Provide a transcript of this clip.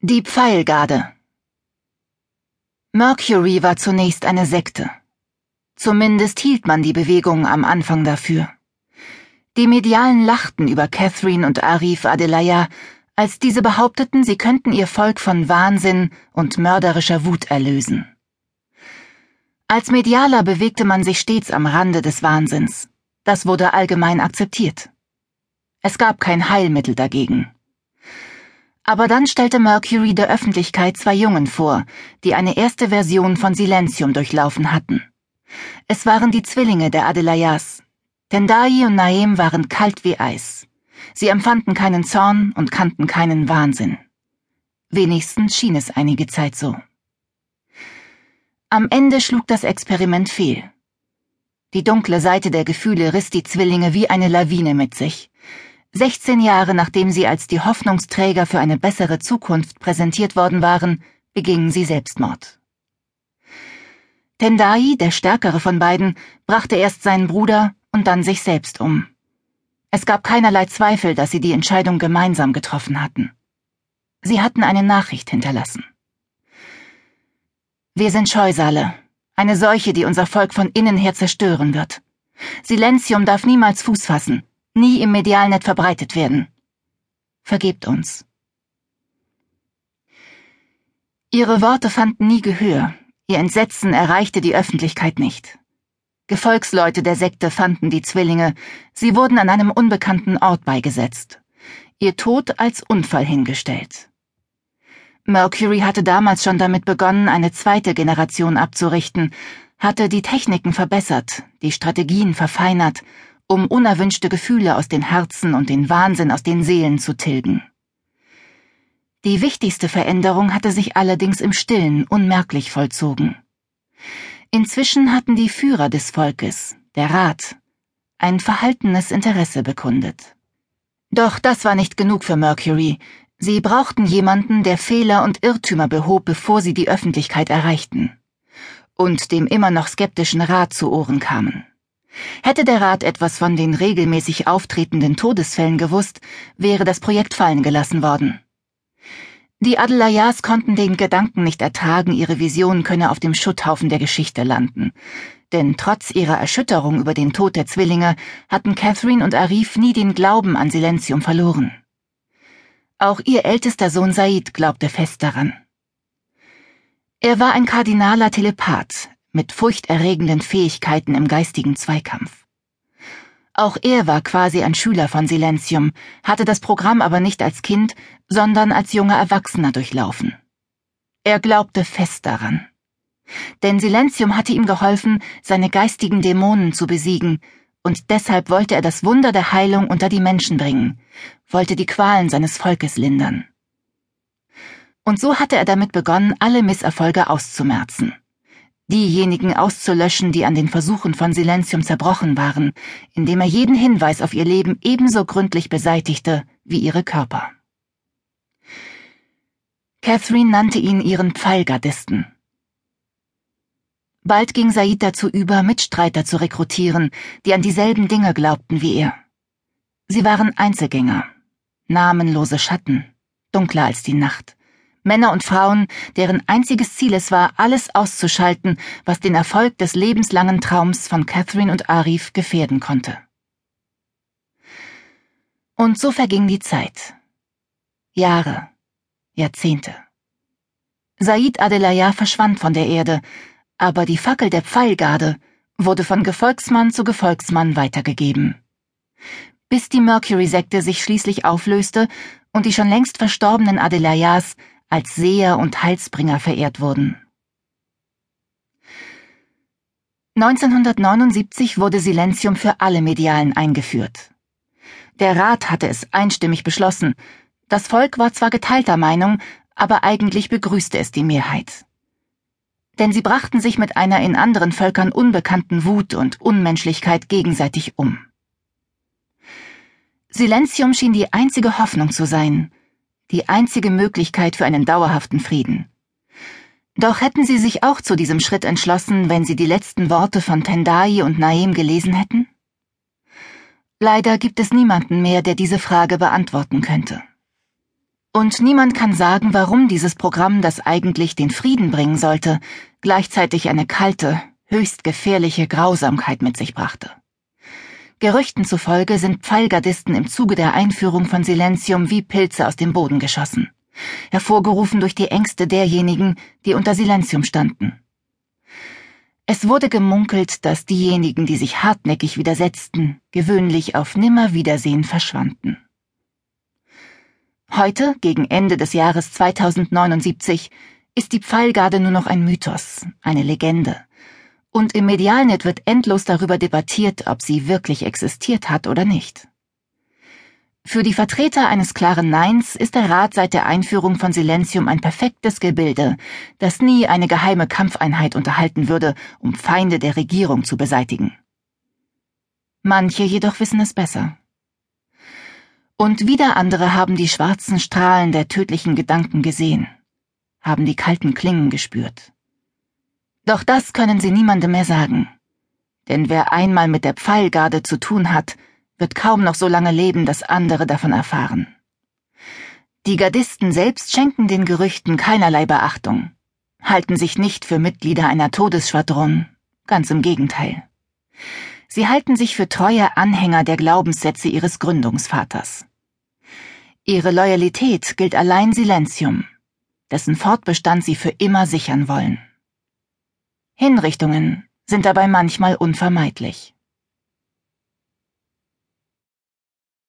Die Pfeilgarde Mercury war zunächst eine Sekte. Zumindest hielt man die Bewegung am Anfang dafür. Die Medialen lachten über Catherine und Arif Adelaya, als diese behaupteten, sie könnten ihr Volk von Wahnsinn und mörderischer Wut erlösen. Als Medialer bewegte man sich stets am Rande des Wahnsinns. Das wurde allgemein akzeptiert. Es gab kein Heilmittel dagegen. Aber dann stellte Mercury der Öffentlichkeit zwei Jungen vor, die eine erste Version von Silentium durchlaufen hatten. Es waren die Zwillinge der Adelayas. Tendai und Naem waren kalt wie Eis. Sie empfanden keinen Zorn und kannten keinen Wahnsinn. Wenigstens schien es einige Zeit so. Am Ende schlug das Experiment fehl. Die dunkle Seite der Gefühle riss die Zwillinge wie eine Lawine mit sich. 16 Jahre nachdem sie als die Hoffnungsträger für eine bessere Zukunft präsentiert worden waren, begingen sie Selbstmord. Tendai, der stärkere von beiden, brachte erst seinen Bruder und dann sich selbst um. Es gab keinerlei Zweifel, dass sie die Entscheidung gemeinsam getroffen hatten. Sie hatten eine Nachricht hinterlassen. Wir sind Scheusale, eine Seuche, die unser Volk von innen her zerstören wird. Silenzium darf niemals Fuß fassen, nie im Medialnet verbreitet werden. Vergebt uns. Ihre Worte fanden nie Gehör, ihr Entsetzen erreichte die Öffentlichkeit nicht. Gefolgsleute der Sekte fanden die Zwillinge, sie wurden an einem unbekannten Ort beigesetzt, ihr Tod als Unfall hingestellt. Mercury hatte damals schon damit begonnen, eine zweite Generation abzurichten, hatte die Techniken verbessert, die Strategien verfeinert um unerwünschte Gefühle aus den Herzen und den Wahnsinn aus den Seelen zu tilgen. Die wichtigste Veränderung hatte sich allerdings im Stillen unmerklich vollzogen. Inzwischen hatten die Führer des Volkes, der Rat, ein verhaltenes Interesse bekundet. Doch das war nicht genug für Mercury. Sie brauchten jemanden, der Fehler und Irrtümer behob, bevor sie die Öffentlichkeit erreichten und dem immer noch skeptischen Rat zu Ohren kamen. Hätte der Rat etwas von den regelmäßig auftretenden Todesfällen gewusst, wäre das Projekt fallen gelassen worden. Die Adelayas konnten den Gedanken nicht ertragen, ihre Vision könne auf dem Schutthaufen der Geschichte landen. Denn trotz ihrer Erschütterung über den Tod der Zwillinge hatten Catherine und Arif nie den Glauben an Silentium verloren. Auch ihr ältester Sohn Said glaubte fest daran. Er war ein kardinaler Telepath, mit furchterregenden Fähigkeiten im geistigen Zweikampf. Auch er war quasi ein Schüler von Silentium, hatte das Programm aber nicht als Kind, sondern als junger Erwachsener durchlaufen. Er glaubte fest daran. Denn Silentium hatte ihm geholfen, seine geistigen Dämonen zu besiegen, und deshalb wollte er das Wunder der Heilung unter die Menschen bringen, wollte die Qualen seines Volkes lindern. Und so hatte er damit begonnen, alle Misserfolge auszumerzen diejenigen auszulöschen, die an den Versuchen von Silentium zerbrochen waren, indem er jeden Hinweis auf ihr Leben ebenso gründlich beseitigte wie ihre Körper. Catherine nannte ihn ihren Pfeilgardisten. Bald ging Said dazu über, Mitstreiter zu rekrutieren, die an dieselben Dinge glaubten wie er. Sie waren Einzelgänger, namenlose Schatten, dunkler als die Nacht. Männer und Frauen, deren einziges Ziel es war, alles auszuschalten, was den Erfolg des lebenslangen Traums von Catherine und Arif gefährden konnte. Und so verging die Zeit. Jahre, Jahrzehnte. Said Adelaya verschwand von der Erde, aber die Fackel der Pfeilgarde wurde von Gefolgsmann zu Gefolgsmann weitergegeben. Bis die Mercury-Sekte sich schließlich auflöste und die schon längst verstorbenen Adelayas als Seher und Heilsbringer verehrt wurden. 1979 wurde Silentium für alle Medialen eingeführt. Der Rat hatte es einstimmig beschlossen. Das Volk war zwar geteilter Meinung, aber eigentlich begrüßte es die Mehrheit. Denn sie brachten sich mit einer in anderen Völkern unbekannten Wut und Unmenschlichkeit gegenseitig um. Silentium schien die einzige Hoffnung zu sein, die einzige Möglichkeit für einen dauerhaften Frieden. Doch hätten sie sich auch zu diesem Schritt entschlossen, wenn sie die letzten Worte von Tendai und Naim gelesen hätten? Leider gibt es niemanden mehr, der diese Frage beantworten könnte. Und niemand kann sagen, warum dieses Programm, das eigentlich den Frieden bringen sollte, gleichzeitig eine kalte, höchst gefährliche Grausamkeit mit sich brachte. Gerüchten zufolge sind Pfeilgardisten im Zuge der Einführung von Silentium wie Pilze aus dem Boden geschossen, hervorgerufen durch die Ängste derjenigen, die unter Silentium standen. Es wurde gemunkelt, dass diejenigen, die sich hartnäckig widersetzten, gewöhnlich auf Nimmerwiedersehen verschwanden. Heute, gegen Ende des Jahres 2079, ist die Pfeilgarde nur noch ein Mythos, eine Legende. Und im Medialnet wird endlos darüber debattiert, ob sie wirklich existiert hat oder nicht. Für die Vertreter eines klaren Neins ist der Rat seit der Einführung von Silentium ein perfektes Gebilde, das nie eine geheime Kampfeinheit unterhalten würde, um Feinde der Regierung zu beseitigen. Manche jedoch wissen es besser. Und wieder andere haben die schwarzen Strahlen der tödlichen Gedanken gesehen, haben die kalten Klingen gespürt. Doch das können sie niemandem mehr sagen. Denn wer einmal mit der Pfeilgarde zu tun hat, wird kaum noch so lange leben, dass andere davon erfahren. Die Gardisten selbst schenken den Gerüchten keinerlei Beachtung, halten sich nicht für Mitglieder einer Todesschwadron, ganz im Gegenteil. Sie halten sich für treue Anhänger der Glaubenssätze ihres Gründungsvaters. Ihre Loyalität gilt allein Silentium, dessen Fortbestand sie für immer sichern wollen. Hinrichtungen sind dabei manchmal unvermeidlich.